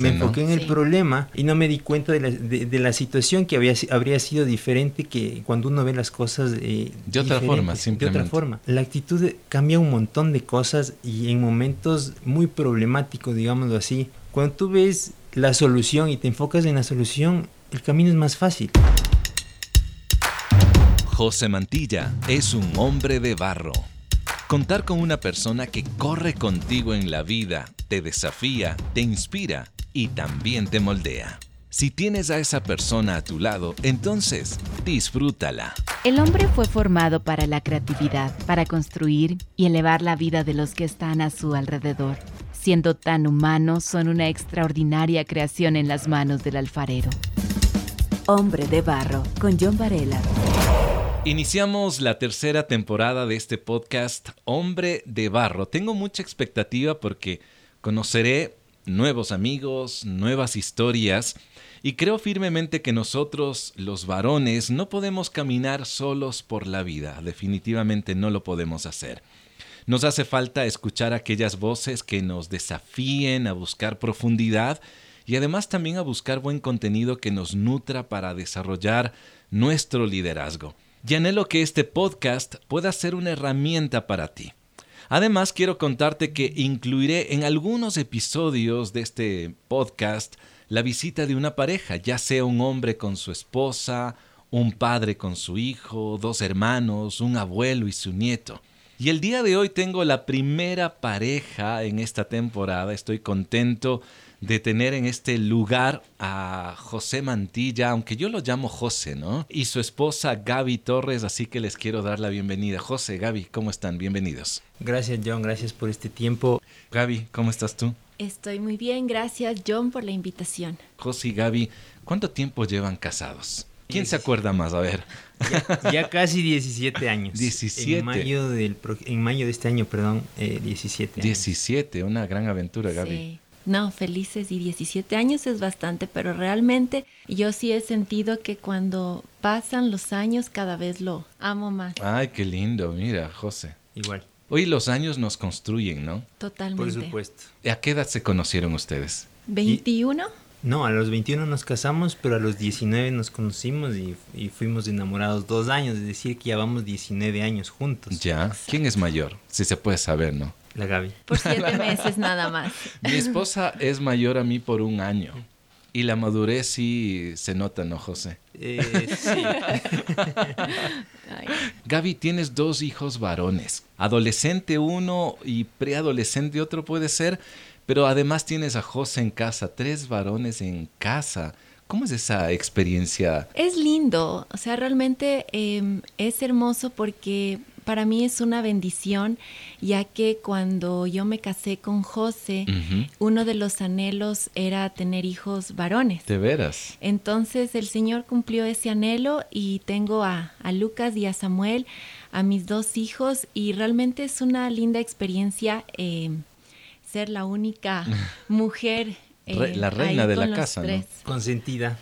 Me enfoqué en el problema y no me di cuenta de la, de, la situación que había, habría sido diferente que cuando uno ve las cosas eh, de otra forma, simplemente. De otra forma. La actitud cambia un montón de cosas y en momentos muy problemáticos, digámoslo así. Cuando tú ves la solución y te enfocas en la solución, el camino es más fácil. José Mantilla es un hombre de barro. Contar con una persona que corre contigo en la vida, te desafía, te inspira y también te moldea. Si tienes a esa persona a tu lado, entonces disfrútala. El hombre fue formado para la creatividad, para construir y elevar la vida de los que están a su alrededor. Siendo tan humanos, son una extraordinaria creación en las manos del alfarero. Hombre de Barro, con John Varela. Iniciamos la tercera temporada de este podcast Hombre de Barro. Tengo mucha expectativa porque conoceré nuevos amigos, nuevas historias y creo firmemente que nosotros, los varones, no podemos caminar solos por la vida. Definitivamente no lo podemos hacer. Nos hace falta escuchar aquellas voces que nos desafíen a buscar profundidad y además también a buscar buen contenido que nos nutra para desarrollar nuestro liderazgo y anhelo que este podcast pueda ser una herramienta para ti. Además, quiero contarte que incluiré en algunos episodios de este podcast la visita de una pareja, ya sea un hombre con su esposa, un padre con su hijo, dos hermanos, un abuelo y su nieto. Y el día de hoy tengo la primera pareja en esta temporada. Estoy contento de tener en este lugar a José Mantilla, aunque yo lo llamo José, ¿no? Y su esposa Gaby Torres, así que les quiero dar la bienvenida. José, Gaby, ¿cómo están? Bienvenidos. Gracias, John, gracias por este tiempo. Gaby, ¿cómo estás tú? Estoy muy bien, gracias, John, por la invitación. José y Gaby, ¿cuánto tiempo llevan casados? ¿Quién se acuerda más? A ver. Ya, casi 17 años. 17. En mayo, del, en mayo de este año, perdón, 17 eh, 17, una gran aventura, Gaby. Sí. No, felices y 17 años es bastante, pero realmente yo sí he sentido que cuando pasan los años cada vez lo amo más. Ay, qué lindo, mira, José. Igual. Hoy los años nos construyen, ¿no? Totalmente. Por supuesto. ¿A qué edad se conocieron ustedes? 21. No, a los 21 nos casamos, pero a los 19 nos conocimos y, y, fuimos enamorados dos años, es decir, que ya vamos 19 años juntos. Ya. ¿Quién es mayor? Si se puede saber, ¿no? La Gaby. Por siete meses nada más. Mi esposa es mayor a mí por un año. Y la madurez sí se nota, ¿no, José? Eh, sí. Gaby, tienes dos hijos varones. Adolescente uno y preadolescente otro puede ser. Pero además tienes a José en casa, tres varones en casa. ¿Cómo es esa experiencia? Es lindo, o sea, realmente em, es hermoso porque para mí es una bendición, ya que cuando yo me casé con José, uno de los anhelos era tener hijos varones. ¿De veras? Entonces el Señor cumplió ese anhelo y tengo a, Lucas y a Samuel, a mis dos hijos, y realmente es una linda experiencia em, ser la única mujer eh, la reina de la casa, ¿no? Consentida.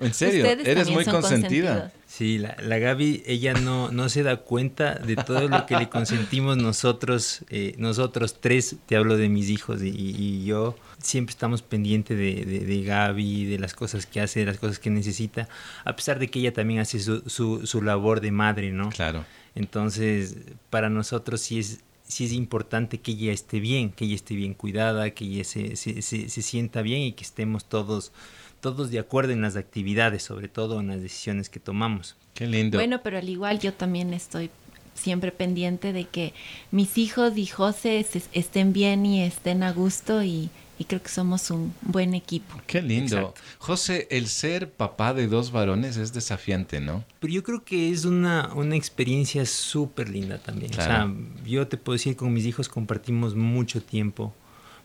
¿En serio? ¿Eres muy consentida? Sí, la, la, Gaby, ella no, no se da cuenta de todo lo que le consentimos nosotros, eh, nosotros tres, te hablo de mis hijos y, yo, siempre estamos pendientes de, de, Gaby, de las cosas que hace, de las cosas que necesita, a pesar de que ella también hace su, su, su labor de madre, ¿no? Claro. Entonces, para nosotros sí es sí es importante que ella esté bien, que ella esté bien cuidada, que ella se, se, se, sienta bien y que estemos todos, todos de acuerdo en las actividades, sobre todo en las decisiones que tomamos. Qué lindo. Bueno, pero al igual yo también estoy siempre pendiente de que mis hijos y José estén bien y estén a gusto y, y creo que somos un buen equipo. Qué lindo. José, el ser papá de dos varones es desafiante, ¿no? Pero yo creo que es una, una experiencia súper linda también. O sea, yo te puedo decir, con mis hijos compartimos mucho tiempo,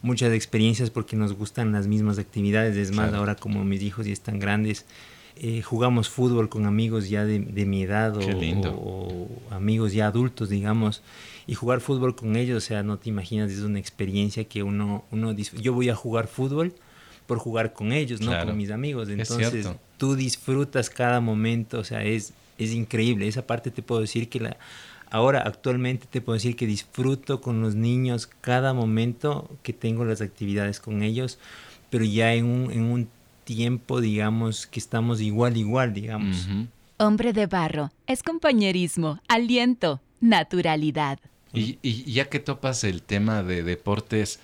muchas experiencias porque nos gustan las mismas actividades. Es más, ahora como mis hijos ya están grandes, eh, jugamos fútbol con amigos ya de, mi edad o, amigos ya adultos, digamos y jugar fútbol con ellos, o sea, no te imaginas, es una experiencia que uno, uno yo voy a jugar fútbol por jugar con ellos, no con mis amigos, entonces tú disfrutas cada momento, o sea, es, es increíble, esa parte te puedo decir que la, ahora actualmente te puedo decir que disfruto con los niños cada momento que tengo las actividades con ellos, pero ya en un, en un tiempo, digamos, que estamos igual, igual, digamos. Hombre de barro, es compañerismo, aliento, naturalidad. Y, y, ya que topas el tema de deportes,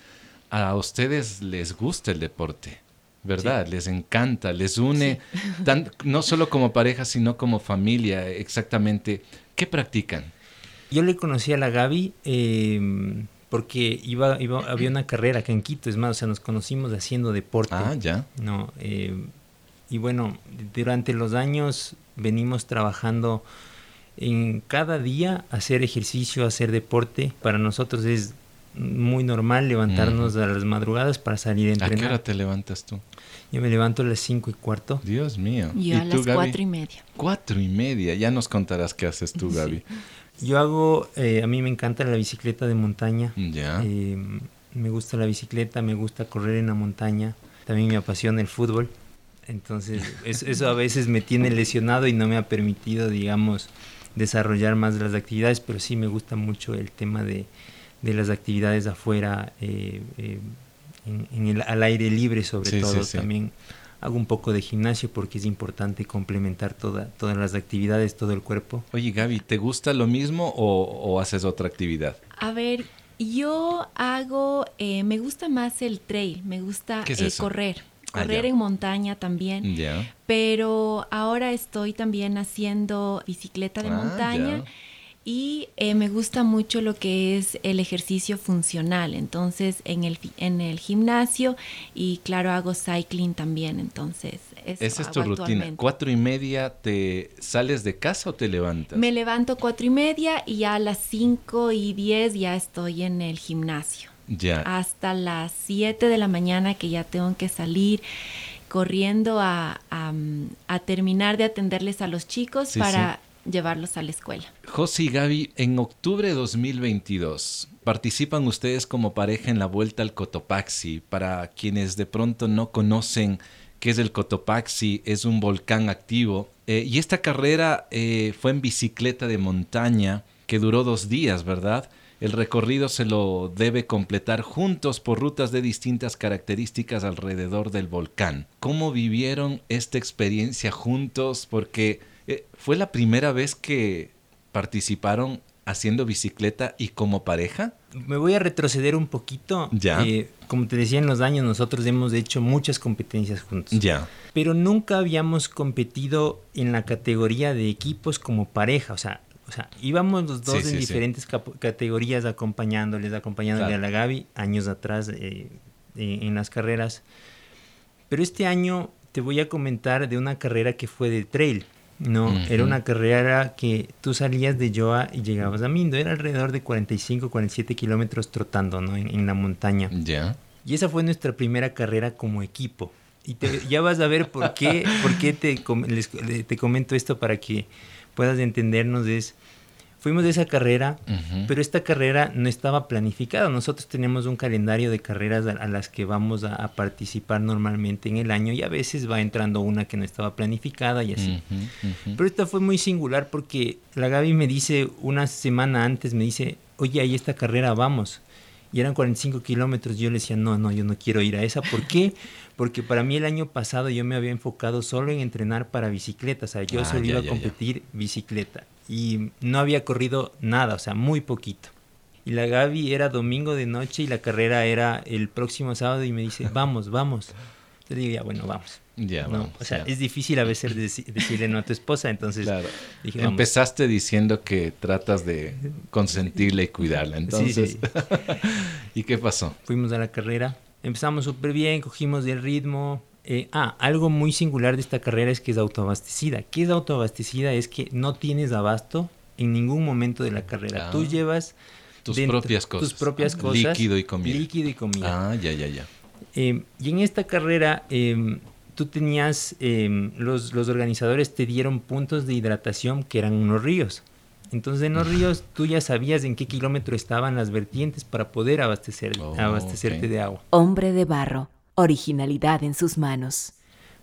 a ustedes les gusta el deporte, ¿verdad? Les encanta, les une, no solo como pareja, sino como familia, exactamente. ¿Qué practican? Yo le conocí a la Gaby em, porque iba, iba, había una carrera acá en Quito, es más, o sea, nos conocimos haciendo deporte. Ah, ya. No, em, y bueno, durante los años venimos trabajando en cada día hacer ejercicio, hacer deporte. Para nosotros es muy normal levantarnos a las madrugadas para salir a entrenar. ¿A qué hora te levantas tú? Yo me levanto a las cinco y cuarto. Dios mío. Yo ¿Y a las cuatro y media. Cuatro y media. Ya nos contarás qué haces tú, Gaby. Yo hago, eh, a mí me encanta la bicicleta de montaña. Ya. Eh, me gusta la bicicleta, me gusta correr en la montaña. También me apasiona el fútbol. Entonces, eso a veces me tiene lesionado y no me ha permitido, digamos, desarrollar más las actividades, pero sí me gusta mucho el tema de, las actividades afuera, eh, eh, en, el, al aire libre sobre todo. También hago un poco de gimnasio porque es importante complementar toda, todas las actividades, todo el cuerpo. Oye Gaby, ¿te gusta lo mismo o, haces otra actividad? A ver, yo hago, eh, me gusta más el trail, me gusta correr. Ah, correr en montaña también. Pero ahora estoy también haciendo bicicleta de ah, montaña. Y eh, me gusta mucho lo que es el ejercicio funcional. Entonces, en el, en el gimnasio y claro, hago cycling también. Entonces, esa es tu rutina. ¿Cuatro y media te sales de casa o te levantas? Me levanto cuatro y media y a las cinco y diez ya estoy en el gimnasio. Hasta las 7 de la mañana que ya tengo que salir corriendo a, terminar de atenderles a los chicos para llevarlos a la escuela. José y Gaby, en octubre de 2022 participan ustedes como pareja en la vuelta al Cotopaxi. Para quienes de pronto no conocen qué es el Cotopaxi, es un volcán activo. Eh, y esta carrera eh, fue en bicicleta de montaña que duró dos días, ¿verdad? El recorrido se lo debe completar juntos por rutas de distintas características alrededor del volcán. ¿Cómo vivieron esta experiencia juntos? Porque eh, fue la primera vez que participaron haciendo bicicleta y como pareja. Me voy a retroceder un poquito. Ya. Eh, como te decía en los años, nosotros hemos hecho muchas competencias juntos. Ya. Pero nunca habíamos competido en la categoría de equipos como pareja. O sea, o sea, íbamos los dos en diferentes categorías acompañándoles, acompañándole a la Gaby años atrás eh, en las carreras. Pero este año te voy a comentar de una carrera que fue de trail. No, era una carrera que tú salías de Joa y llegabas a Mindo. Era alrededor de 45, 47 kilómetros trotando, ¿no? En, la montaña. Ya. Y esa fue nuestra primera carrera como equipo. Y ya vas a ver por qué, por qué te, te comento esto para que puedas entendernos es, fuimos de esa carrera, pero esta carrera no estaba planificada. Nosotros tenemos un calendario de carreras a, las que vamos a, participar normalmente en el año y a veces va entrando una que no estaba planificada y así. Pero esta fue muy singular porque la Gaby me dice una semana antes, me dice, oye, ahí esta carrera vamos. Y eran 45 kilómetros. Yo le decía, no, no, yo no quiero ir a esa. ¿Por qué? porque para mí el año pasado yo me había enfocado solo en entrenar para bicicleta, o sea, yo ah, solo iba a competir bicicleta y no había corrido nada, o sea, muy poquito. Y la Gaby era domingo de noche y la carrera era el próximo sábado y me dice, vamos, vamos. Yo digo, ya, bueno, vamos. Ya, no, o sea, es difícil a veces decirle no a tu esposa, entonces dije, Empezaste diciendo que tratas de consentirla y cuidarla, entonces. ¿Y qué pasó? Fuimos a la carrera, Empezamos súper bien, cogimos el ritmo. Eh, ah, algo muy singular de esta carrera es que es autoabastecida. ¿Qué es autoabastecida? Es que no tienes abasto en ningún momento de la carrera. Tú ah. llevas tus propias cosas. Tus propias cosas. Líquido y comida. Líquido y comida. Ah, ya, ya, ya. Eh, y en esta carrera em, tú tenías, em, los, los organizadores te dieron puntos de hidratación que eran unos ríos. Entonces en los ríos tú ya sabías en qué kilómetro estaban las vertientes para poder abastecer, oh, abastecerte de agua. Hombre de barro, originalidad en sus manos.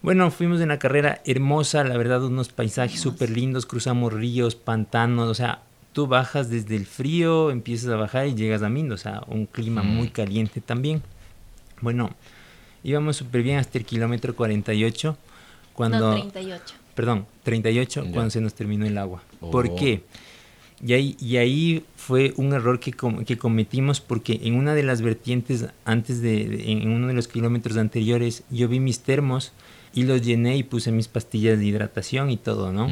Bueno, fuimos en una carrera hermosa, la verdad, unos paisajes súper lindos, cruzamos ríos, pantanos, o sea, tú bajas desde el frío, empiezas a bajar y llegas a Mindo, o sea, un clima muy caliente también. Bueno, Íbamos súper bien hasta el kilómetro 48. Cuando, no, 38. Perdón, 38 cuando se nos terminó el agua. ¿Por oh. qué? Y ahí, y ahí fue un error que, que cometimos porque en una de las vertientes antes de, en uno de los kilómetros anteriores, yo vi mis termos y los llené y puse mis pastillas de hidratación y todo, ¿no?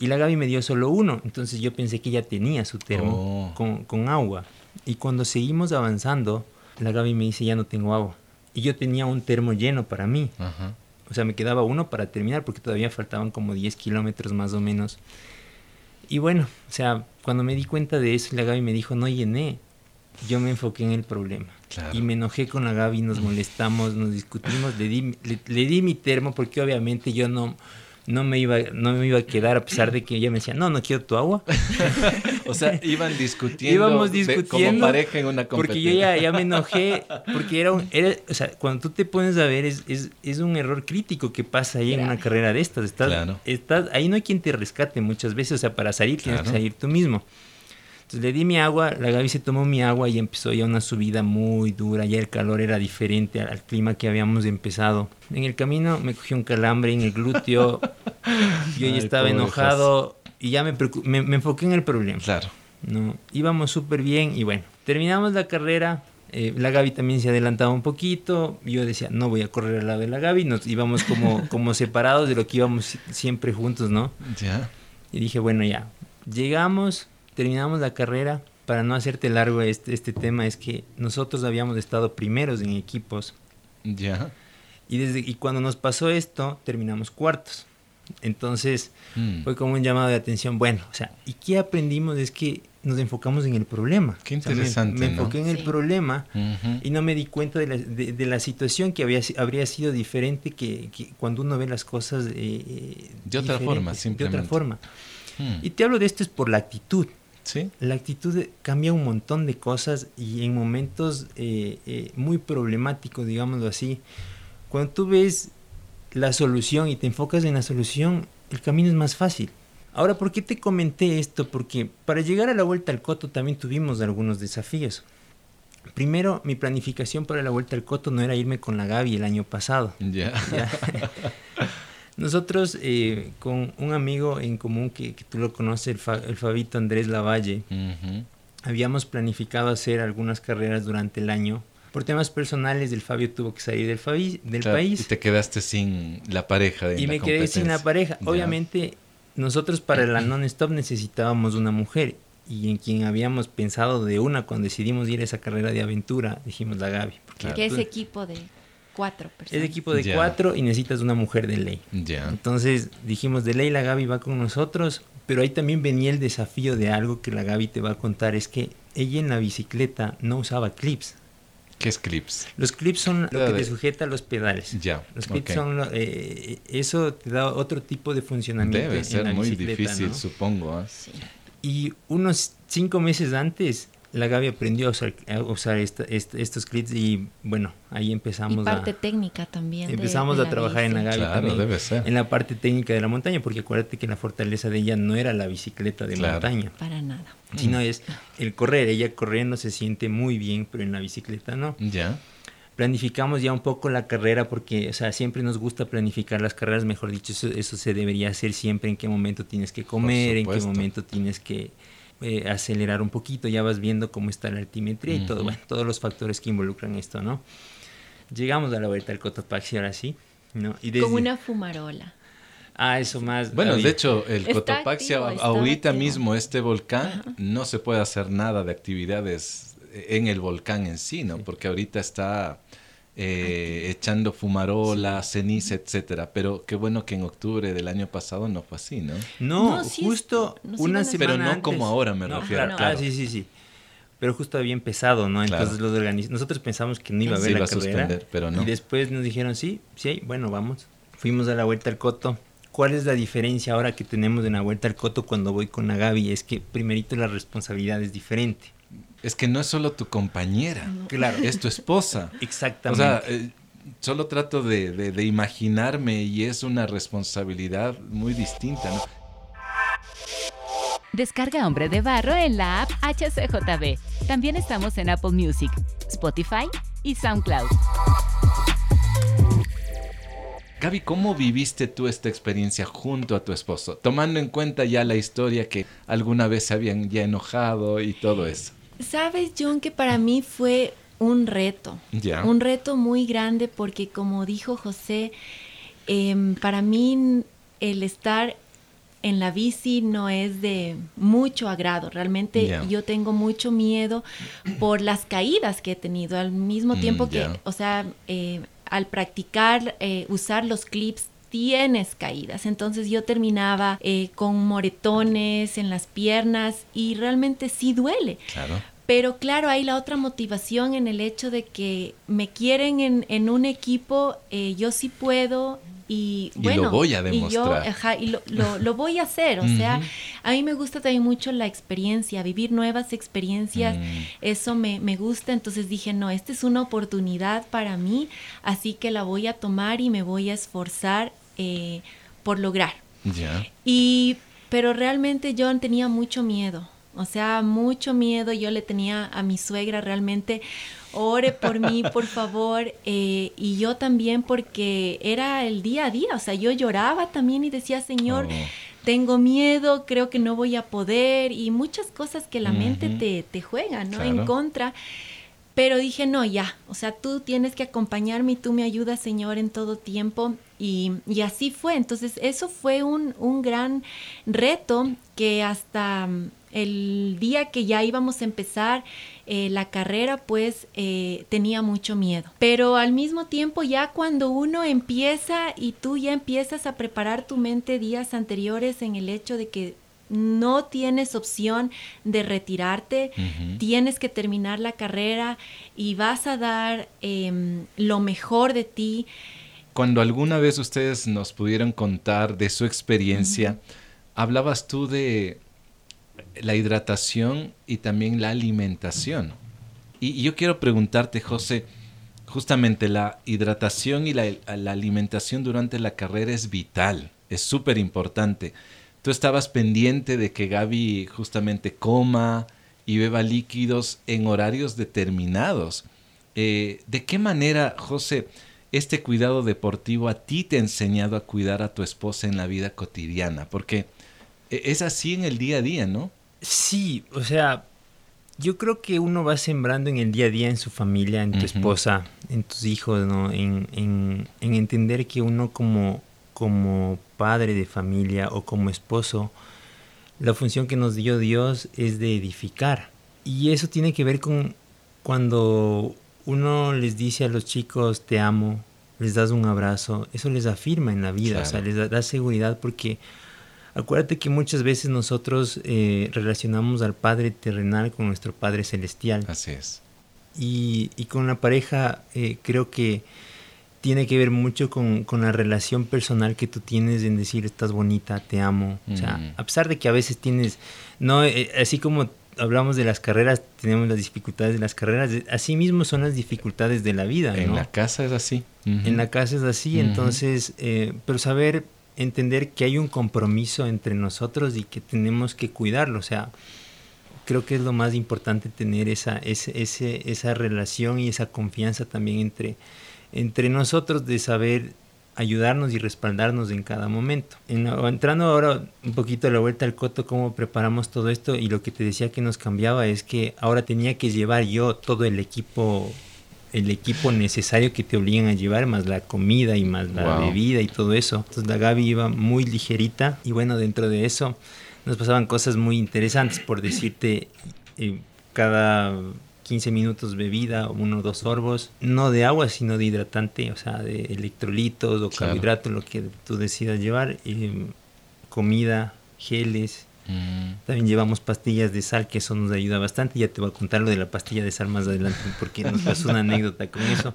Y la Gaby me dio solo uno, entonces yo pensé que ella tenía su termo oh. con, con, agua. Y cuando seguimos avanzando, la Gaby me dice, ya no tengo agua. Y yo tenía un termo lleno para mí. O sea, me quedaba uno para terminar porque todavía faltaban como 10 kilómetros más o menos. Y bueno, o sea, cuando me di cuenta de eso, la Gaby me dijo, no llené. Yo me enfoqué en el problema. Y me enojé con la Gaby, nos molestamos, nos discutimos, le di, le di mi termo porque obviamente yo no, no me iba no me iba a quedar a pesar de que ella me decía, "No, no quiero tu agua." o sea, iban discutiendo, Íbamos discutiendo como pareja en una competencia. Porque yo ya, me enojé porque era un era, o sea, cuando tú te pones a ver es, es, es un error crítico que pasa ahí en una carrera de estas, estás, estás ahí no hay quien te rescate muchas veces, o sea, para salir tienes que salir tú mismo le di mi agua, la Gaby se tomó mi agua y empezó ya una subida muy dura, ya el calor era diferente al, clima que habíamos empezado. En el camino me cogió un calambre en el glúteo, yo ya estaba enojado y ya me, me, enfoqué en el problema. Claro. ¿no? Íbamos súper bien y bueno, terminamos la carrera. Eh, la Gaby también se adelantaba un poquito. Yo decía, no voy a correr al lado de la Gaby. Nos íbamos como, como separados de lo que íbamos siempre juntos, ¿no? Ya. Y dije, bueno, ya. Llegamos, terminamos la carrera, para no hacerte largo este, este tema, es que nosotros habíamos estado primeros en equipos. Ya. Y, desde, y cuando nos pasó esto, terminamos cuartos. Entonces mm. fue como un llamado de atención. Bueno, o sea, ¿y qué aprendimos? Es que nos enfocamos en el problema. Qué interesante. me, enfoqué en el problema y no me di cuenta de la, de, la situación que había, habría sido diferente que, cuando uno ve las cosas eh, eh, de otra forma, simplemente. De otra forma. Mm. Y te hablo de esto es por la actitud. La actitud cambia un montón de cosas y en momentos eh, eh, muy problemáticos, digámoslo así, cuando tú ves la solución y te enfocas en la solución, el camino es más fácil. Ahora, ¿por qué te comenté esto? Porque para llegar a la vuelta al Coto también tuvimos algunos desafíos. Primero, mi planificación para la vuelta al Coto no era irme con la Gaby el año pasado. Ya. Nosotros, eh, con un amigo en común que, tú lo conoces, el, Fabito Andrés Lavalle, habíamos planificado hacer algunas carreras durante el año. Por temas personales, el Fabio tuvo que salir del, del país. Y te quedaste sin la pareja. De y me quedé sin la pareja. Obviamente, nosotros para la non-stop necesitábamos una mujer. Y en quien habíamos pensado de una cuando decidimos ir a esa carrera de aventura, dijimos la Gaby. Porque es equipo de cuatro personas. Es equipo de cuatro y necesitas una mujer de ley. Entonces dijimos, de ley la Gaby va con nosotros, pero ahí también venía el desafío de algo que la Gaby te va a contar, es que ella en la bicicleta no usaba clips. ¿Qué es clips? Los clips son lo que te sujeta a los pedales. Ya. Los clips son eh, eso te da otro tipo de funcionamiento. Debe ser muy difícil, supongo. ¿ah? Y unos cinco meses antes la Gaby aprendió a usar, estos clips y bueno, ahí empezamos y parte técnica también. Empezamos a trabajar en la Gaby también, debe ser. En la parte técnica de la montaña, porque acuérdate que la fortaleza de ella no era la bicicleta de montaña. Para nada. Sino es el correr. Ella corriendo se siente muy bien, pero en la bicicleta no. Ya. Planificamos ya un poco la carrera porque, o sea, siempre nos gusta planificar las carreras, mejor dicho, eso, eso se debería hacer siempre, en qué momento tienes que comer, en qué momento tienes que eh, acelerar un poquito, ya vas viendo cómo está la altimetría y todo, bueno, todos los factores que involucran esto, ¿no? Llegamos a la vuelta al Cotopaxi ahora sí, ¿no? Y Como una fumarola. Ah, eso más. Bueno, de hecho, el Cotopaxi, ahorita mismo, este volcán, no se puede hacer nada de actividades en el volcán en sí, ¿no? Porque ahorita está eh, echando fumarola, ceniza, etcétera. Pero qué bueno que en octubre del año pasado no fue así, ¿no? No, justo una semana Pero no como ahora me refiero. Claro, Ah, sí, sí, sí. Pero justo había empezado, ¿no? Entonces los nosotros pensamos que no iba a haber la carrera. pero no. Y después nos dijeron, sí, sí, bueno, vamos. Fuimos a la Vuelta al Coto. ¿Cuál es la diferencia ahora que tenemos en la Vuelta al Coto cuando voy con la Gaby? Es que primerito la responsabilidad es diferente. Es que no es solo tu compañera, claro, es tu esposa. Exactamente. O sea, eh, solo trato de, imaginarme y es una responsabilidad muy distinta, ¿no? Descarga Hombre de Barro en la app HCJB. También estamos en Apple Music, Spotify y SoundCloud. Gaby, ¿cómo viviste tú esta experiencia junto a tu esposo? Tomando en cuenta ya la historia que alguna vez se habían ya enojado y todo eso. Sabes, John, que para mí fue un reto. Un reto muy grande porque como dijo José, em, para mí el estar en la bici no es de mucho agrado. Realmente yo tengo mucho miedo por las caídas que he tenido. Al mismo mm, tiempo que, o sea, eh, al practicar, eh, usar los clips tienes caídas. Entonces yo terminaba eh, con moretones en las piernas y realmente sí duele. Claro. Pero claro, hay la otra motivación en el hecho de que me quieren en, en un equipo, eh, yo sí puedo, y, bueno, lo voy a demostrar. Y, yo, lo, lo, voy a hacer. O sea, a mí me gusta también mucho la experiencia, vivir nuevas experiencias. Mm. Eso me, me, gusta. Entonces dije, no, esta es una oportunidad para mí, así que la voy a tomar y me voy a esforzar eh, por lograr. Ya. Y, pero realmente yo tenía mucho miedo. O sea, mucho miedo yo le tenía a mi suegra realmente. Ore por mí, por favor. Eh, y yo también porque era el día a día. O sea, yo lloraba también y decía, Señor, oh. tengo miedo, creo que no voy a poder. Y muchas cosas que la mente te, te juega, ¿no? En contra. Pero dije, no, ya, o sea, tú tienes que acompañarme y tú me ayudas, Señor, en todo tiempo. Y, y así fue. Entonces, eso fue un, un gran reto que hasta el día que ya íbamos a empezar eh, la carrera, pues eh, tenía mucho miedo. Pero al mismo tiempo, ya cuando uno empieza y tú ya empiezas a preparar tu mente días anteriores en el hecho de que no tienes opción de retirarte, tienes que terminar la carrera y vas a dar em, lo mejor de ti. Cuando alguna vez ustedes nos pudieron contar de su experiencia, hablabas tú de la hidratación y también la alimentación. Y, yo quiero preguntarte, José, justamente la hidratación y la, alimentación durante la carrera es vital, es súper importante. Tú estabas pendiente de que Gaby justamente coma y beba líquidos en horarios determinados. Eh, ¿De qué manera, José, este cuidado deportivo a ti te ha enseñado a cuidar a tu esposa en la vida cotidiana? Porque e, es así en el día a día, ¿no? Sí, o sea, yo creo que uno va sembrando en el día a día, en su familia, en tu esposa, en tus hijos, ¿no? En, en, en, entender que uno como, como padre de familia o como esposo, la función que nos dio Dios es de edificar. Y eso tiene que ver con cuando uno les dice a los chicos, te amo, les das un abrazo, eso les afirma en la vida, o sea, les da seguridad porque Acuérdate que muchas veces nosotros eh, relacionamos al Padre terrenal con nuestro Padre celestial. Así es. Y, y con la pareja eh, creo que tiene que ver mucho con, con, la relación personal que tú tienes en decir estás bonita, te amo. O sea, mm. a pesar de que a veces tienes, no, eh, así como hablamos de las carreras, tenemos las dificultades de las carreras, así mismo son las dificultades de la vida. En la casa es así. En la casa es así, entonces, pero saber entender que hay un compromiso entre nosotros y que tenemos que cuidarlo. O sea, creo que es lo más importante tener esa, ese, esa relación y esa confianza también entre, entre nosotros de saber ayudarnos y respaldarnos en cada momento. entrando ahora un poquito a la vuelta al coto, cómo preparamos todo esto y lo que te decía que nos cambiaba es que ahora tenía que llevar yo todo el equipo el equipo necesario que te obligan a llevar, más la comida y más la bebida y todo eso. Entonces la Gaby iba muy ligerita y bueno, dentro de eso nos pasaban cosas muy interesantes, por decirte, eh, cada 15 minutos bebida, uno o dos sorbos, no de agua, sino de hidratante, o sea, de electrolitos o carbohidratos, lo que tú decidas llevar, y comida, geles, Mm. También llevamos pastillas de sal, que eso nos ayuda bastante. Ya te voy a contar lo de la pastilla de sal más adelante, porque nos pasó una anécdota con eso.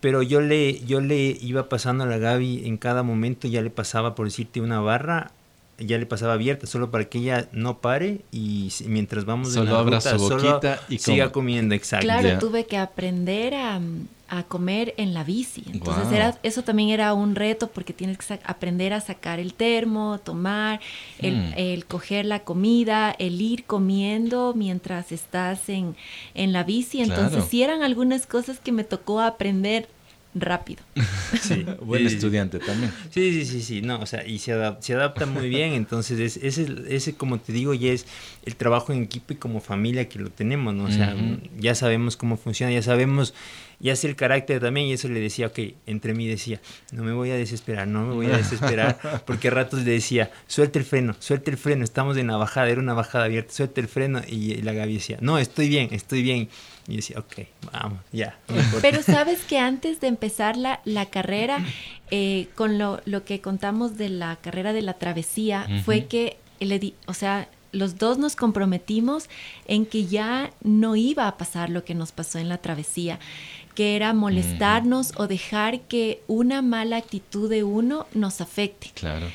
Pero yo le, yo le iba pasando a la Gaby en cada momento, ya le pasaba, por decirte, una barra, ya le pasaba abierta, solo para que ella no pare y mientras vamos solo la abra su boquita y siga comiendo, exacto. Claro, tuve que aprender a a comer en la bici. Entonces era, eso también era un reto porque tienes que aprender a sacar el termo, tomar, mm. el, coger la comida, el ir comiendo mientras estás en, en la bici. Entonces sí eran algunas cosas que me tocó aprender rápido. Sí, buen estudiante también. Sí, sí, sí, sí, no, o sea, y se, adapta, muy bien, entonces es, ese, ese, como te digo, ya es el trabajo en equipo y como familia que lo tenemos, ¿no? O sea, ya sabemos cómo funciona, ya sabemos, ya sé el carácter también, y eso le decía, ok, entre mí decía, no me voy a desesperar, no me voy a desesperar, porque a ratos le decía, suelta el freno, suelta el freno, estamos en la bajada, era una bajada abierta, suelta el freno, y la Gaby decía, no, estoy bien, estoy bien. Y decía, ok, vamos, ya. Pero sabes que antes de empezar la, la carrera, eh, con lo, lo, que contamos de la carrera de la travesía, fue que, le di, o sea, los dos nos comprometimos en que ya no iba a pasar lo que nos pasó en la travesía, que era molestarnos o dejar que una mala actitud de uno nos afecte. Claro.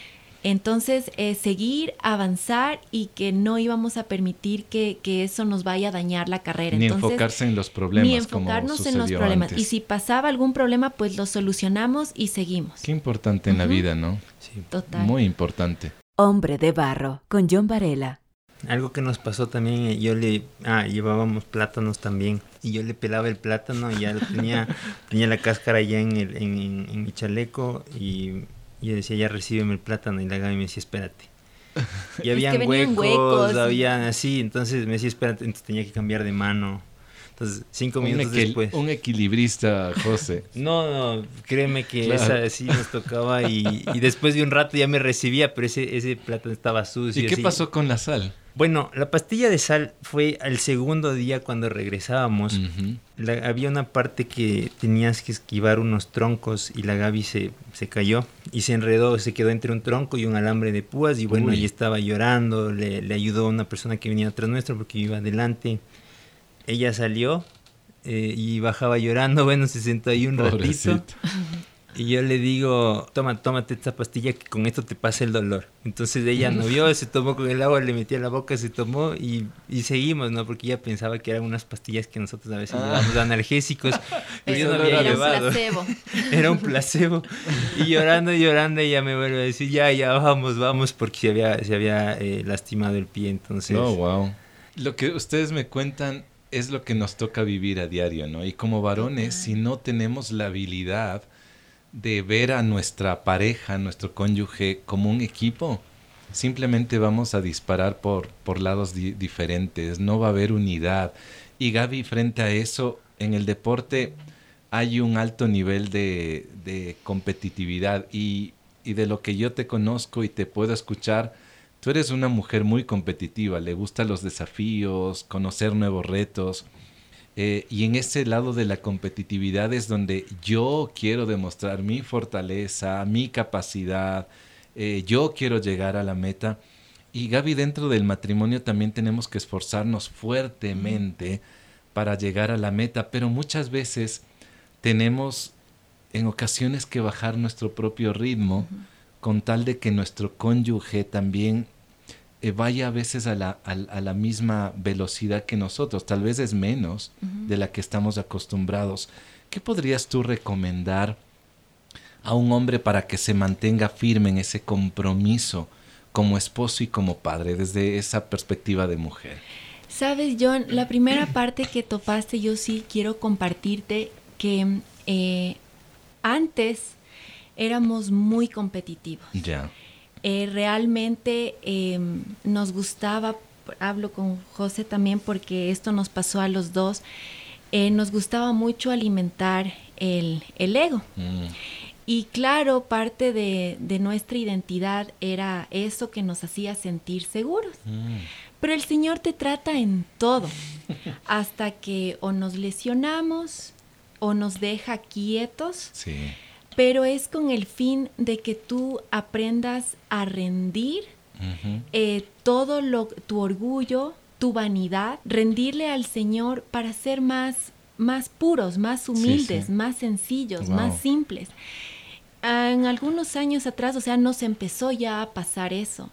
Entonces, eh, seguir, avanzar y que no íbamos a permitir que, eso nos vaya a dañar la carrera. Ni enfocarse en los problemas. Ni enfocarnos en los problemas. Y si pasaba algún problema, pues lo solucionamos y seguimos. Qué importante en la vida, ¿no? Sí. Total. Muy importante. Hombre de barro, con John Varela. Algo que nos pasó también, eh, yo le, ah, llevábamos plátanos también, y yo le pelaba el plátano y ya tenía, tenía la cáscara ya en, el, en, en mi chaleco y y yo decía, ya recíbeme el plátano. Y la Gaby me decía, espérate. Y habían huecos, había así. Entonces me decía, espérate. Entonces tenía que cambiar de mano. Entonces, cinco minutos después. Un equilibrista, José. no, no, créeme que esa sí nos tocaba. Y, y, después de un rato ya me recibía, pero ese, ese plátano estaba sucio. ¿Y qué pasó con la sal? Bueno, la pastilla de sal fue al segundo día cuando regresábamos. había una parte que tenías que esquivar unos troncos y la Gaby se, se, cayó y se enredó, se quedó entre un tronco y un alambre de púas y bueno, ella estaba llorando, le, le, ayudó una persona que venía atrás nuestro porque iba adelante. Ella salió eh, y bajaba llorando, bueno, se sentó ahí un ratito. Y yo le digo, toma, tómate esta pastilla que con esto te pasa el dolor. Entonces ella no vio, se tomó con el agua, le metía la boca, se tomó y, y seguimos, ¿no? Porque ella pensaba que eran unas pastillas que nosotros a veces ah. llevamos analgésicos. Pero yo no había era llevado. un placebo. Era un placebo. Y llorando, llorando, ella me vuelve a decir, ya, ya, vamos, vamos, porque se había, se había eh, lastimado el pie, entonces... Oh, wow. Lo que ustedes me cuentan es lo que nos toca vivir a diario, ¿no? Y como varones, si no tenemos la habilidad de ver a nuestra pareja, nuestro cónyuge como un equipo. Simplemente vamos a disparar por, por lados diferentes, no va a haber unidad. Y Gaby, frente a eso, en el deporte hay un alto nivel de, de competitividad y, y de lo que yo te conozco y te puedo escuchar, tú eres una mujer muy competitiva, le gustan los desafíos, conocer nuevos retos. Eh, y en ese lado de la competitividad es donde yo quiero demostrar mi fortaleza, mi capacidad, eh, yo quiero llegar a la meta. Y Gaby, dentro del matrimonio también tenemos que esforzarnos fuertemente para llegar a la meta, pero muchas veces tenemos en ocasiones que bajar nuestro propio ritmo con tal de que nuestro cónyuge también eh, vaya a veces a la, a, la, misma velocidad que nosotros, tal vez es menos de la que estamos acostumbrados. ¿Qué podrías tú recomendar a un hombre para que se mantenga firme en ese compromiso como esposo y como padre desde esa perspectiva de mujer? Sabes, John, la primera parte que topaste yo sí quiero compartirte que eh, antes éramos muy competitivos. Ya. Eh, realmente em, nos gustaba, hablo con José también porque esto nos pasó a los dos, eh, nos gustaba mucho alimentar el, ego. Mm. Y claro, parte de, nuestra identidad era eso que nos hacía sentir seguros. Mm. Pero el Señor te trata en todo, hasta que o nos lesionamos o nos deja quietos. Sí pero es con el fin de que tú aprendas a rendir eh, todo lo, tu orgullo, tu vanidad, rendirle al Señor para ser más, más puros, más humildes, más sencillos, más simples. En algunos años atrás, o sea, nos empezó ya a pasar eso,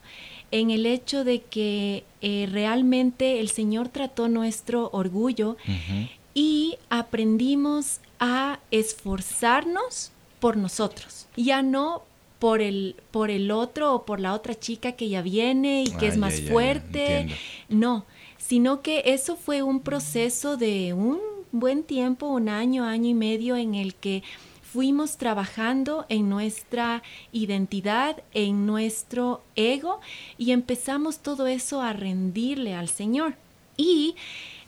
en el hecho de que eh, realmente el Señor trató nuestro orgullo y aprendimos a esforzarnos por nosotros, ya no por el, por el otro o por la otra chica que ya viene y que es más fuerte, no, sino que eso fue un proceso de un buen tiempo, un año, año y medio en el que fuimos trabajando en nuestra identidad, en nuestro ego y empezamos todo eso a rendirle al Señor. Y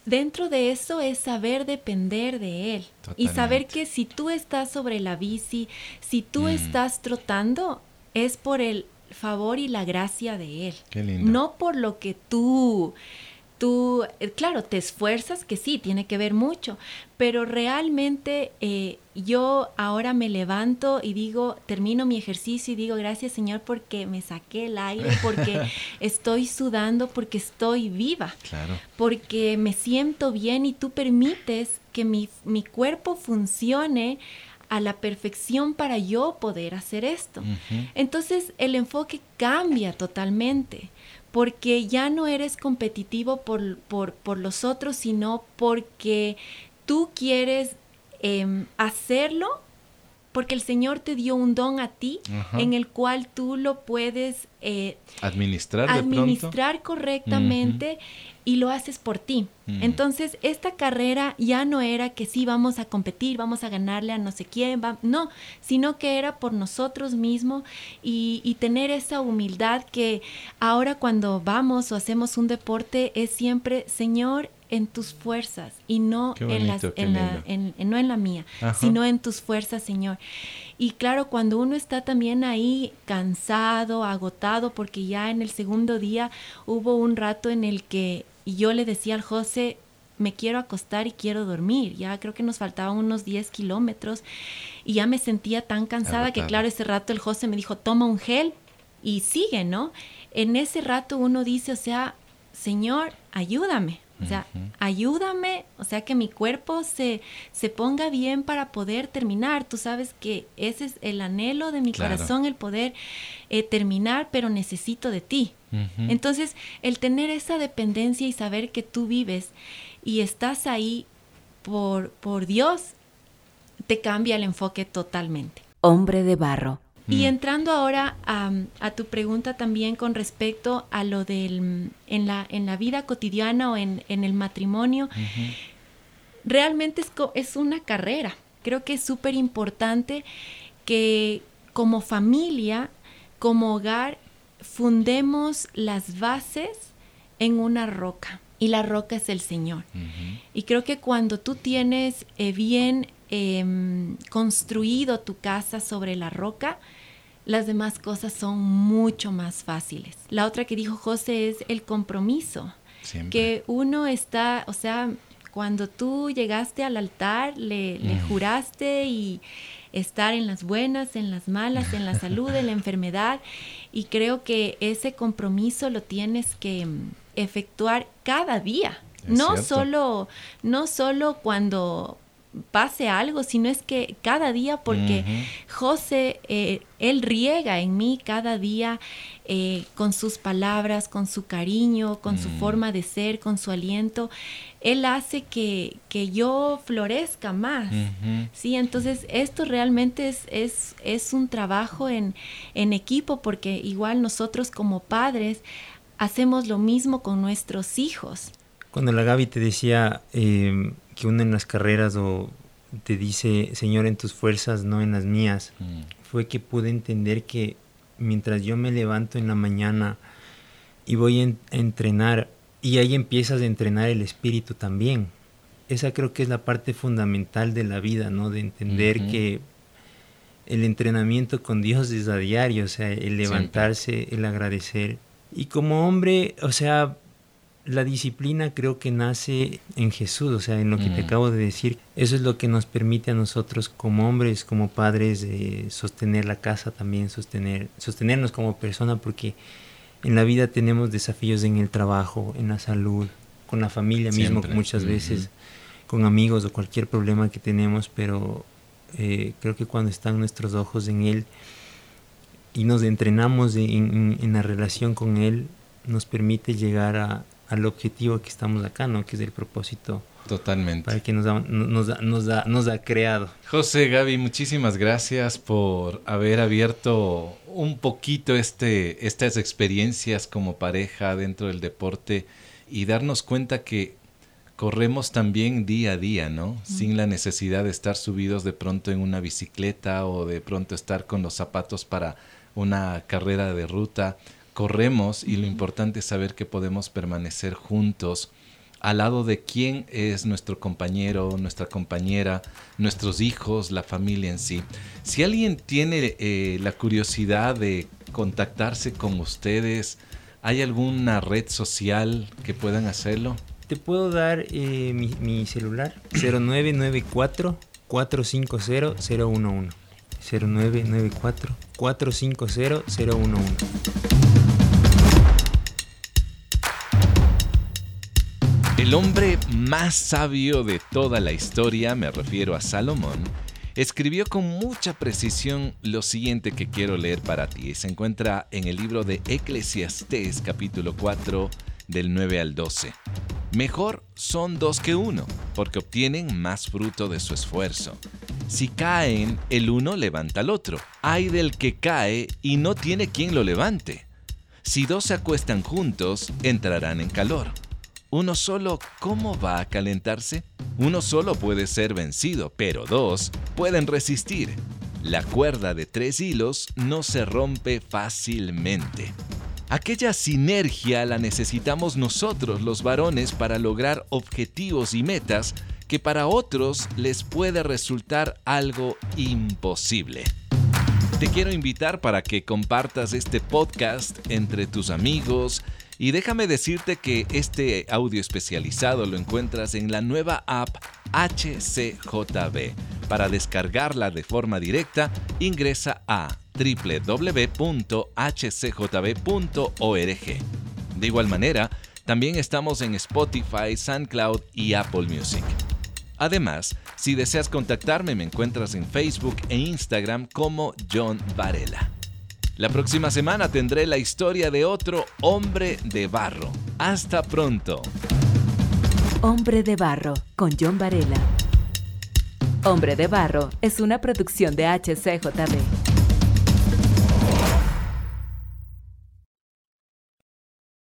dentro de eso es saber depender de Él y saber que si tú estás sobre la bici, si tú mm. estás trotando, es por el favor y la gracia de Él. No por lo que tú tú, eh, claro, te esfuerzas, que sí, tiene que ver mucho, pero realmente eh, yo ahora me levanto y digo, termino mi ejercicio y digo, gracias Señor porque me saqué el aire, porque estoy sudando, porque estoy viva, claro. porque me siento bien y tú permites que mi, mi cuerpo funcione a la perfección para yo poder hacer esto. Entonces el enfoque cambia totalmente porque ya no eres competitivo por, por, los otros, sino porque tú quieres em, hacerlo porque el Señor te dio un don a ti en el cual tú lo puedes eh, administrar, administrar correctamente y lo haces por ti. Mm. Entonces, esta carrera ya no era que sí vamos a competir, vamos a ganarle a no sé quién, no, sino que era por nosotros mismos y, y, tener esa humildad que ahora cuando vamos o hacemos un deporte es siempre, Señor, en tus fuerzas y no, en, las, en, la, en, no en la mía, sino en tus fuerzas, Señor. Y claro, cuando uno está también ahí cansado, agotado, porque ya en el segundo día hubo un rato en el que yo le decía al José, me quiero acostar y quiero dormir. Ya creo que nos faltaban unos 10 kilómetros y ya me sentía tan cansada que claro, ese rato el José me dijo, toma un gel y sigue, ¿no? En ese rato uno dice, o sea, Señor, ayúdame. O sea, ayúdame, o sea, que mi cuerpo se, se ponga bien para poder terminar. Tú sabes que ese es el anhelo de mi corazón, el poder eh, terminar, pero necesito de ti. Entonces, el tener esa dependencia y saber que tú vives y estás ahí por, por Dios, te cambia el enfoque totalmente. Hombre de barro. Y mm. entrando ahora a, tu pregunta también con respecto a lo del en la, en la vida cotidiana o en, el matrimonio, realmente es, es una carrera. Creo que es súper importante que como familia, como hogar, fundemos las bases en una roca. Y la roca es el Señor. Y creo que cuando tú tienes eh, bien Em, construido tu casa sobre la roca, las demás cosas son mucho más fáciles. La otra que dijo José es el compromiso. Que uno está, o sea, cuando tú llegaste al altar, le, mm. juraste y estar en las buenas, en las malas, en la salud, en la enfermedad. Y creo que ese compromiso lo tienes que mm, efectuar cada día. no solo, no solo cuando pase algo, sino es que cada día, porque José, eh, él riega en mí cada día eh, con sus palabras, con su cariño, con su mm. forma de ser, con su aliento, él hace que, que yo florezca más. Sí, entonces esto realmente es, es, es un trabajo en, en equipo, porque igual nosotros como padres hacemos lo mismo con nuestros hijos. Cuando la Gaby te decía eh, que uno en las carreras o te dice, Señor, en tus fuerzas, no en las mías, mm. fue que pude entender que mientras yo me levanto en la mañana y voy a entrenar, y ahí empiezas a entrenar el espíritu también. Esa creo que es la parte fundamental de la vida, ¿no? De entender que el entrenamiento con Dios es a diario, o sea, el levantarse, el agradecer. Y como hombre, o sea, la disciplina creo que nace en Jesús, o sea, en lo que te mm. acabo de decir. Eso es lo que nos permite a nosotros como hombres, como padres, sostener la casa también, sostener, sostenernos como persona, porque en la vida tenemos desafíos en el trabajo, en la salud, con la familia mismo, muchas veces, con amigos o cualquier problema que tenemos, pero eh, creo que cuando están nuestros ojos en Él y nos entrenamos en la relación con Él, nos permite llegar a, al objetivo que estamos acá, ¿no? Que es el propósito. Totalmente. Para que nos ha, nos, nos, ha creado. José, Gaby, muchísimas gracias por haber abierto un poquito este, estas experiencias como pareja dentro del deporte y darnos cuenta que corremos también día a día, ¿no? Sin la necesidad de estar subidos de pronto en una bicicleta o de pronto estar con los zapatos para una carrera de ruta. Corremos y lo importante es saber que podemos permanecer juntos al lado de quién es nuestro compañero, nuestra compañera, nuestros hijos, la familia en sí. Si alguien tiene eh, la curiosidad de contactarse con ustedes, ¿hay alguna red social que puedan hacerlo? te puedo dar eh, mi, celular 0994 450 011 0994 450 011 El hombre más sabio de toda la historia, me refiero a Salomón, escribió con mucha precisión lo siguiente que quiero leer para ti. Se encuentra en el libro de Eclesiastés capítulo 4 del 9 al 12. Mejor son dos que uno, porque obtienen más fruto de su esfuerzo. Si caen, el uno levanta al otro. Hay del que cae y no tiene quien lo levante. Si dos se acuestan juntos, entrarán en calor. Uno solo, ¿cómo va a calentarse? Uno solo puede ser vencido, pero dos pueden resistir. La cuerda de tres hilos no se rompe fácilmente. Aquella sinergia la necesitamos nosotros los varones para lograr objetivos y metas que para otros les puede resultar algo imposible. Te quiero invitar para que compartas este podcast entre tus amigos y déjame decirte que este audio especializado lo encuentras en la nueva app HCJB. Para descargarla de forma directa, ingresa a www.hcjb.org. De igual manera, también estamos en Spotify, SoundCloud y Apple Music. Además, si deseas contactarme, me encuentras en Facebook e Instagram como John Varela. La próxima semana tendré la historia de otro hombre de barro. Hasta pronto. Hombre de barro con John Varela. Hombre de barro es una producción de HCJB.